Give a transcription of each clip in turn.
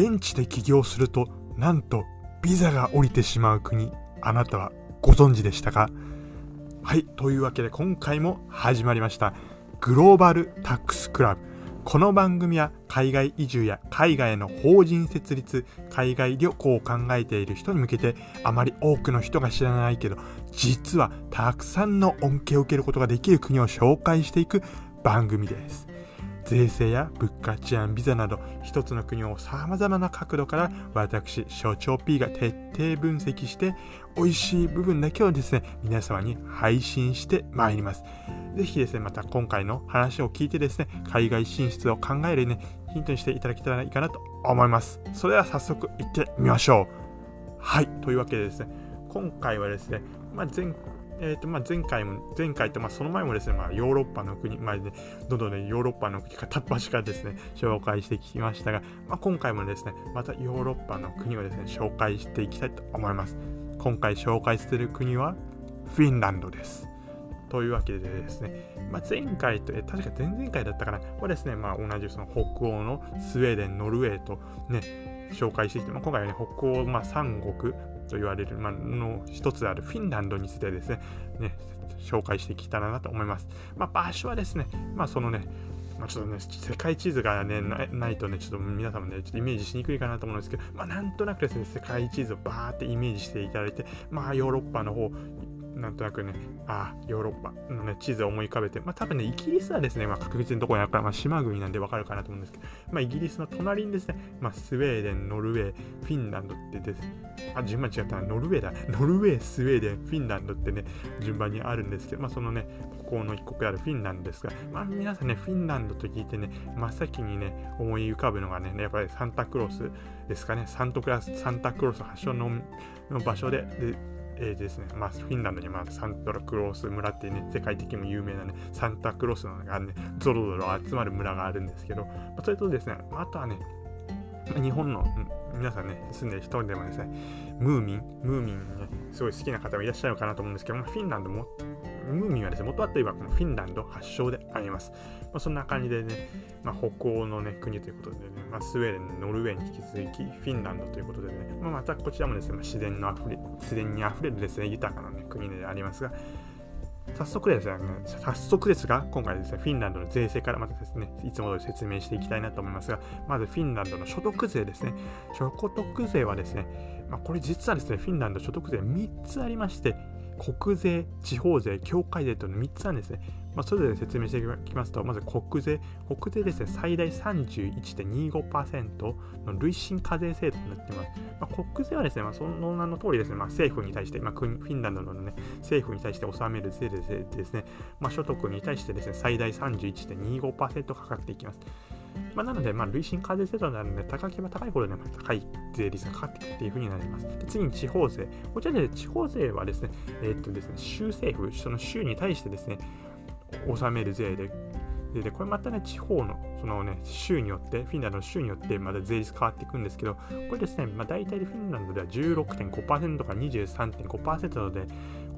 現地で起業するとなんとビザが降りてしまう国あなたはご存知でしたか？はいというわけで今回も始まりましたグローバルタックスクラブこの番組は海外移住や海外への法人設立、海外旅行を考えている人に向けてあまり多くの人が知らないけど実はたくさんの恩恵を受けることができる国を紹介していく番組です。税制や物価治安ビザなど一つの国を様々な角度から私所長 P が徹底分析して美味しい部分だけをですね皆様に配信してまいります。ぜひですねまた今回の話を聞いてですね海外進出を考えるねヒントにしていただけたらいいかなと思います。それでは早速行ってみましょう。はいというわけでですね今回はですね、まあ、前えーとまあ、前回も、前回と、まあ、その前もですね、まあ、ヨーロッパの国、まあね、どんどんね、ヨーロッパの国片っ端からですね、紹介してきましたが、まあ、今回もですね、またヨーロッパの国をですね、紹介していきたいと思います。今回紹介する国は、フィンランドです。というわけでですね、まあ、前回と、え確か前々回だったかな、はですね、まあ、同じその北欧のスウェーデン、ノルウェーとね、紹介してきて、まあ、今回はね、北欧、まあ、3国、と言われる、まあの一つであるフィンランドについてですね、ね紹介していきたらなと思います。まあ、場所はですね、まあ、そのね、まあ、ちょっとね、世界地図がね、ないとね、ちょっと皆様ね、ちょっとイメージしにくいかなと思うんですけど、まあ、なんとなくですね、世界地図をバーってイメージしていただいて、まあ、ヨーロッパの方、なんとなくね、ああ、ヨーロッパのね、地図を思い浮かべて、まあ多分ね、イギリスはですね、まあ確実にどこにあるか、まあ島国なんでわかるかなと思うんですけど、まあイギリスの隣にですね、まあスウェーデン、ノルウェー、フィンランドってです、あ、順番違ったな、ノルウェーだ。ノルウェー、スウェーデン、フィンランドってね、順番にあるんですけど、まあそのね、ここの一国であるフィンランドですが、まあ皆さんね、フィンランドと聞いてね、真っ先にね、思い浮かぶのがね、やっぱりサンタクロースですかね、サントクラス、サンタクロース発祥の場所で、でえー、ですね、まあ、フィンランドにまあサンタクロース村っていうね、世界的にも有名なね、サンタクロースのがね、ゾロゾロ集まる村があるんですけど、まあ、それとですね、あとはね、日本の皆さんね、住んでる人でもですね、ムーミン、ムーミンね、すごい好きな方もいらっしゃるかなと思うんですけど、フィンランドも、ムーミンはですね、元はといえばこのフィンランド発祥であります。まあ、そんな感じでね、まあ、北欧の、ね、国ということでね、まあ、スウェーデン、ノルウェーに引き続き、フィンランドということでね、まあ、またこちらもですね、まあ、自然のあふれ、自然にあふれるですね、豊かな、ね、国でありますが、早速ですね、早速ですが、今回ですね、フィンランドの税制からまたですね、いつも通り説明していきたいなと思いますが、まずフィンランドの所得税ですね。所得税はですね、まあ、これ実はですね、フィンランド所得税3つありまして、国税、地方税、境界税というの3つなんですね。まあ、それぞれ説明していきますと、まず国税。国税ですね、最大31.25%の累進課税制度になっています。まあ、国税はですね、まあ、その名の通りですね、まあ、政府に対して、まあ、フィンランドの、ね、政府に対して納める税でですね、まあ、所得に対してですね、最大31.25%かかっていきます。まあ、なので、まあ、累進課税制度なので、高ければ高いほどね、高い税率がかかっていくっていうふうになります。で次に地方税。こちらで地方税はですね、えー、っとですね、州政府、その州に対してですね、納める税で、で、これまたね、地方の、そのね、州によって、フィンランドの州によってまだ税率変わっていくんですけど、これですね、まあ、大体フィンランドでは16.5%から23.5%なので、こ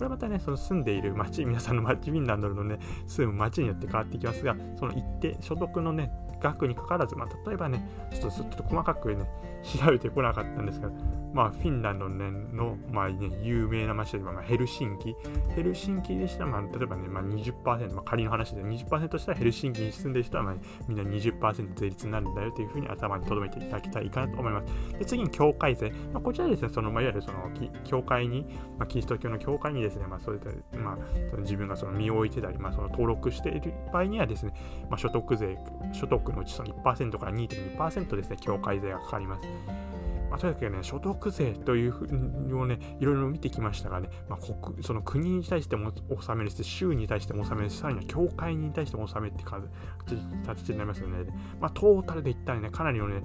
れまたね、その住んでいる町、皆さんの町、フィンランドのね、住む町によって変わっていきますが、その一定、所得のね、額にかかわらず、まあ、例えばね、ちょっとちょっと細かくね、調べてこなかったんですが、まあ、フィンランドの、ね、の、まあね、有名な街で、まあ、ヘルシンキ。ヘルシンキでしたら、まあ、例えばね、まあ20%、まあ、仮の話で20%したらヘルシンキに住んでる人は、まあ、みんな20%税率になるんだよというふうに頭に留めていただきたいかなと思います。で、次に教会税。まあ、こちらですね、その、まあ、いわゆるその、教会に、まあ、キリスト教の教会にですね、まあ、そういった、まあ、その自分がその身を置いてたり、まあ、その登録している場合にはですね、まあ、所得税、所得のうちその1%から2.2%ですね、教会税がかかります。まあ、とにかくね、所得税というふうをね、いろいろ見てきましたがね、まあ、国その国に対しても納めるし、州に対しても納めるし、さらには教会に対しても納めって形になりますよね。まあ、トータルで言ったらね、かなりのね、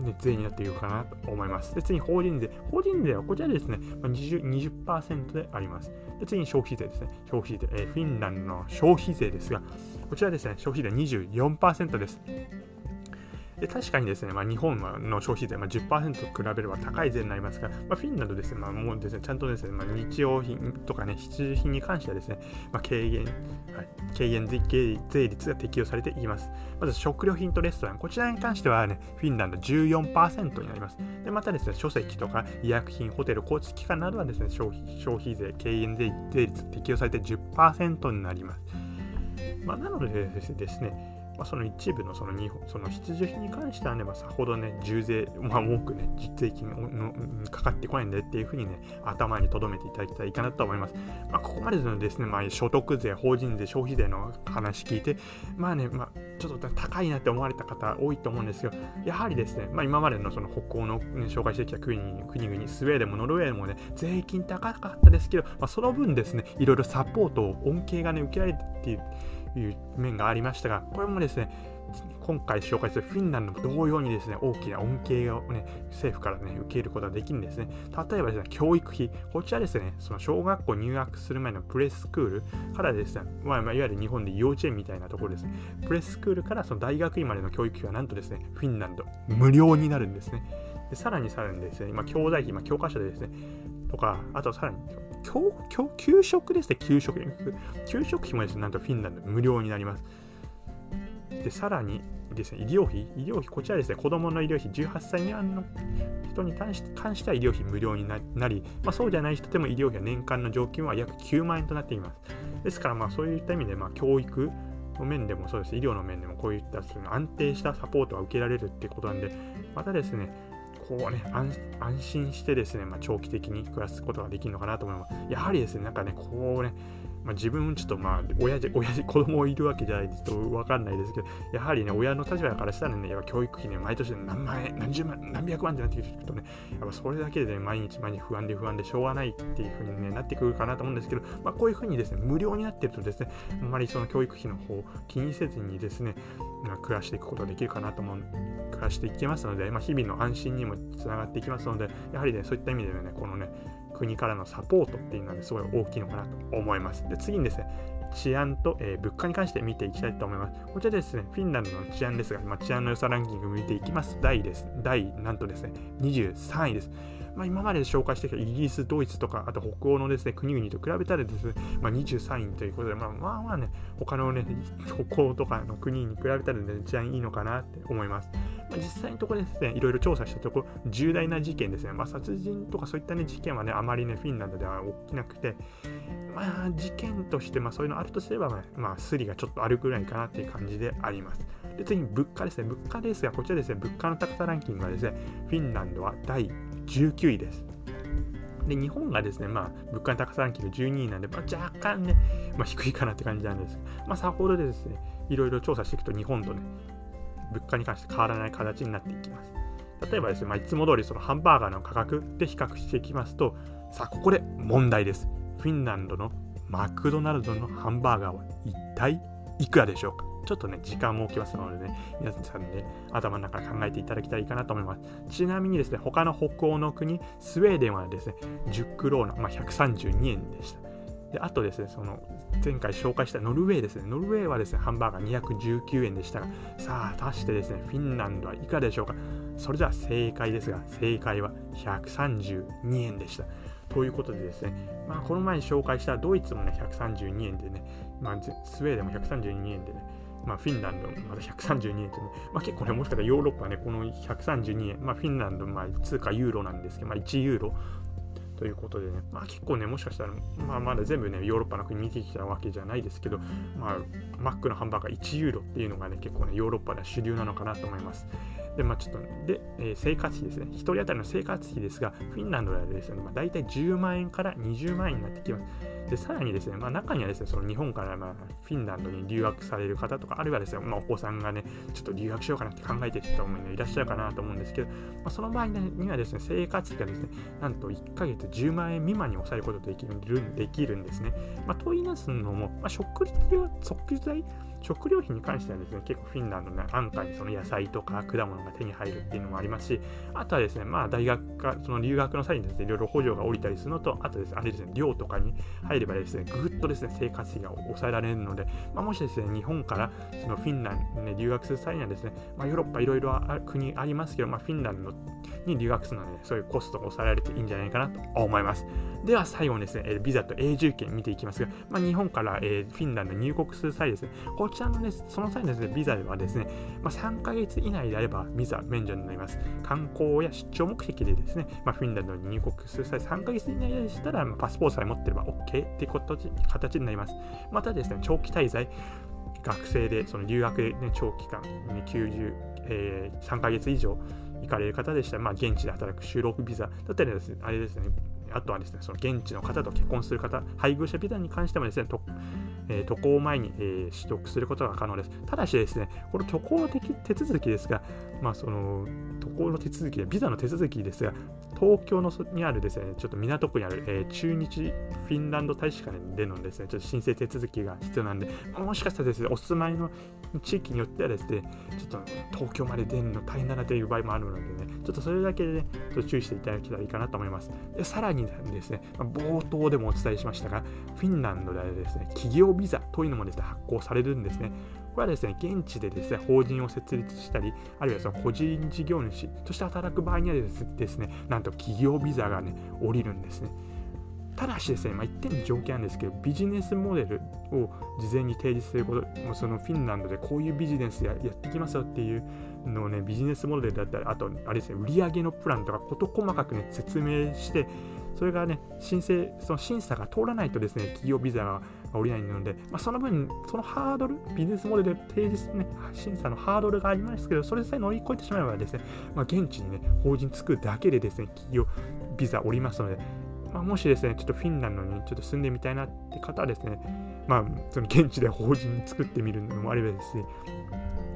ね、税になっているかなと思います。で、次に法人税。法人税はこちらですね、20%, 20であります。で、次に消費税ですね。消費税、えー、フィンランドの消費税ですが、こちらですね、消費税24%です。で確かにですね、まあ、日本の消費税、まあ、10%と比べれば高い税になりますが、まあ、フィンランドですね、まあ、もうですね、ちゃんとですね、まあ、日用品とかね、必需品に関してはですね、まあ、軽減、はい、軽減税率が適用されています。まず食料品とレストラン、こちらに関してはね、フィンランド14%になります。で、またですね、書籍とか医薬品、ホテル、交通機関などはですね、消費消費税、軽減税率適用されて10%になります。まあ、なのでですね、まあ、その一部のその日本その必需品に関してはね、まあ、さほどね、重税、まあ、多くね、実税金のかかってこないんでっていうふうにね、頭に留めていただきたいかなと思います。まあ、ここまでのですね、まあ、所得税、法人税、消費税の話聞いて、まあね、まあ、ちょっと高いなって思われた方多いと思うんですけど、やはりですね、まあ、今までのその北欧の、ね、紹介してきた国国々、スウェーデンもノルウェーもね、税金高かったですけど、まあ、その分ですね、いろいろサポートを、恩恵がね、受けられてっていう、いう面がありましたが、これもですね、今回紹介するフィンランドも同様にですね、大きな恩恵をね、政府からね、受けることができるんですね。例えばですね、教育費、こちらですね、その小学校入学する前のプレスクールからですね、まあ、いわゆる日本で幼稚園みたいなところですね、プレスクールからその大学院までの教育費はなんとですね、フィンランド無料になるんですね。でさらにさらにですね、今、教材費、まあ、教科書でですね、とか、あとさらに教教給食ですね、給食。給食費もですね、なんとフィンランド無料になります。で、さらにですね、医療費、医療費、こちらですね、子供の医療費、18歳未満の人に関しては医療費無料になり、まあ、そうじゃない人でも医療費は年間の常勤は約9万円となっています。ですから、まあ、そういった意味で、まあ、教育の面でもそうです、医療の面でもこういった安定したサポートが受けられるってことなんで、またですね、こうね、安心してですね、まあ、長期的に暮らすことができるのかなと思います。やはりですね、なんかね、こうね、まあ、自分ちょっとまあ親父、親父、子供いるわけじゃないですと分かんないですけど、やはりね、親の立場からしたらね、やっぱ教育費ね、毎年何万円、何十万、何百万ってなってくるとね、やっぱそれだけでね、毎日毎日不安で不安でしょうがないっていうふうに、ね、なってくるかなと思うんですけど、まあ、こういうふうにですね、無料になってるとですね、あんまりその教育費の方を気にせずにですね、まあ、暮らしていくことができるかなと思う、暮化していきますので、まあ、日々の安心にもつながっていきますので、やはりね、そういった意味でね、このね、国からのサポートっていうのは、ね、すごい大きいのかなと思います。で次にですね、治安と、えー、物価に関して見ていきたいと思います。こちらですね、フィンランドの治安ですが、まあ、治安の良さランキング見ていきます。第です。第、なんとですね、23位です。まあ、今まで紹介してきたイギリス、ドイツとか、あと北欧のですね、国々と比べたらですね、まあ、23位ということで、まあ、まあまあね、他のね、北欧とかの国に比べたら、ね、治安いいのかなって思います。まあ、実際のところですね、いろいろ調査したところ、重大な事件ですね、まあ、殺人とかそういった、ね、事件はね、あまりね、フィンランドでは起きなくて、まあ、事件として、まあ、そういうのあるとすれば、ねまあ、スリがちょっとあるくらいかなっていう感じであります。で、次に物価ですね。物価ですが、こちらですね、物価の高さランキングはですね、フィンランドは第19位です。で、日本がですね、まあ、物価の高さランキング12位なんで、まあ、若干ね、まあ、低いかなって感じなんです。まあ、さほどでですね、いろいろ調査していくと、日本とね、物価に関して変わらない形になっていきます。例えばですね、まあ、いつも通りそのハンバーガーの価格で比較していきますと、さあ、ここで問題です。フィンランドのマクドナルドのハンバーガーは一体いくらでしょうか？ちょっとね、時間も置きますのでね、皆さんね、頭の中で考えていただきたいかなと思います。ちなみにですね、他の北欧の国、スウェーデンはですね、10クローナ、まあ、132円でした。で、あとですね、その前回紹介したノルウェーですね。ノルウェーはですね、ハンバーガー219円でしたが、さあ、足してですね、フィンランドはいかでしょうか？それでは正解ですが、正解は132円でした。ということでですね、まあ、この前紹介したドイツもね、132円でね、まあ、スウェーデンも132円でね、まあ、フィンランドまだ132円とね、まあ、結構ね、もしかしたらヨーロッパね、この132円、まあ、フィンランド、まあ、通貨ユーロなんですけど、まあ、1ユーロということでね、まあ結構ね、もしかしたら、まあまだ全部ね、ヨーロッパの国見てきたわけじゃないですけど、まあ、マックのハンバーガー1ユーロっていうのがね、結構ね、ヨーロッパでは主流なのかなと思います。で、まあちょっと、で、えー、生活費ですね。1人当たりの生活費ですが、フィンランドではですね、まあ、大体10万円から20万円になってきます。で、さらにですね、まあ、中にはですね、その日本からまフィンランドに留学される方とか、あるいはですね、まあ、お子さんがね、ちょっと留学しようかなって考えてる人も、いらっしゃるかなと思うんですけど、まあ、その場合にはですね、生活費がですね、なんと1ヶ月10万円未満に抑えることができるできるんですね。まあ、と言いますのも、まあ、食費は、食材食料品に関してはですね、結構フィンランドの、ね、安価にその野菜とか果物が手に入るっていうのもありますし、あとはですね、まあ大学か、その留学の際にですね、いろいろ補助が下りたりするのと、あとですね、あれですね、寮とかに入ればですね、ぐっとですね、生活費が抑えられるので、まあ、もしですね、日本からそのフィンランドに、ね、留学する際にはですね、まあ、ヨーロッパいろいろ国ありますけど、まあ、フィンランドに留学するので、ね、そういうコストが抑えられていいんじゃないかなと思います。では最後にですね、ビザと永住権見ていきますが、まあ、日本から、え、フィンランドに入国する際ですね、こちらのです、その際のですね、ビザではですね、まあ、3ヶ月以内であればビザ免除になります。観光や出張目的でですね、まあ、フィンランドに入国する際3ヶ月以内でしたら、ま、パスポートさえ持ってれば OK っていう形になります。またですね、長期滞在、学生でその留学で、ね、長期間、ね、90、えー、3ヶ月以上行かれる方でした。ら、まあ、現地で働く就労ビザだったりですね、あれですね、あとはですね、その現地の方と結婚する方、配偶者ビザに関してもですね、とえー、渡航前に、えー、取得することが可能です。ただしですね、この渡航の手続きですが、まあ、その渡航の手続きで、ビザの手続きですが、東京のにあるですね、ちょっと港区にある、えー、中日フィンランド大使館でのですね、ちょっと申請手続きが必要なんで、もしかしたらですね、お住まいの地域によってはですね、ちょっと東京まで出るの大変だなという場合もあるのでね、ちょっとそれだけでね、ちょっと注意していただけたらいいかなと思います。でさらにですね、冒頭でもお伝えしましたが、フィンランドではですね、企業ビザというのもですね、発行されるんですね。これはですね、現地でですね、法人を設立したり、あるいはその個人事業主として働く場合にはですね、なんと企業ビザがね、降りるんですね。ただしですね、まあ、一点の条件なんですけど、ビジネスモデルを事前に提示すること、もうそのフィンランドでこういうビジネスややってきますよっていうのをね、ビジネスモデルだったり、あと、あれですね、売上のプランとか、事細かくね、説明して、それがね、申請、その審査が通らないとですね、企業ビザが降りないので、まあ、その分、そのハードル、ビジネスモデルで提示ね、審査のハードルがありますけど、それさえ乗り越えてしまえばですね、まあ、現地にね、法人作るだけでですね、企業ビザ降りますので、まあ、もしですね、ちょっとフィンランドにちょっと住んでみたいなって方はですね、まあ、その現地で法人作ってみるのもあればですね、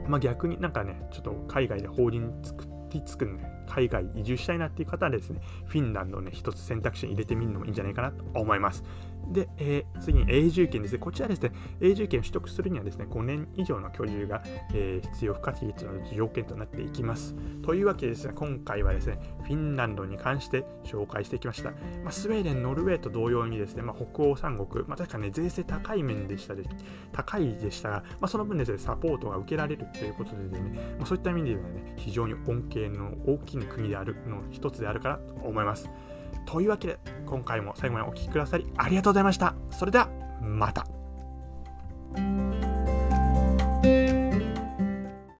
まあ、逆になんかね、ちょっと海外で法人作りつくね、海外移住したいなっていう方はですね、フィンランドね、一つ選択肢に入れてみるのもいいんじゃないかなと思います。で、えー、次に永住権ですね。こちらですね、永住権を取得するにはですね、5年以上の居住が、えー、必要不可欠の条件となっていきます。というわけでですね、今回はですね、フィンランドに関して紹介してきました。まあ、スウェーデン、ノルウェーと同様にですね、まあ、北欧三国、まあ、確かね、税制高い面でしたで、高いでしたが、まあ、その分ですね、サポートが受けられるということでね、まあ、そういった意味ではね、非常に恩恵の大きい国であるの一つであるかなと思います。というわけで、今回も最後までお聴きくださりありがとうございました。それでは、また。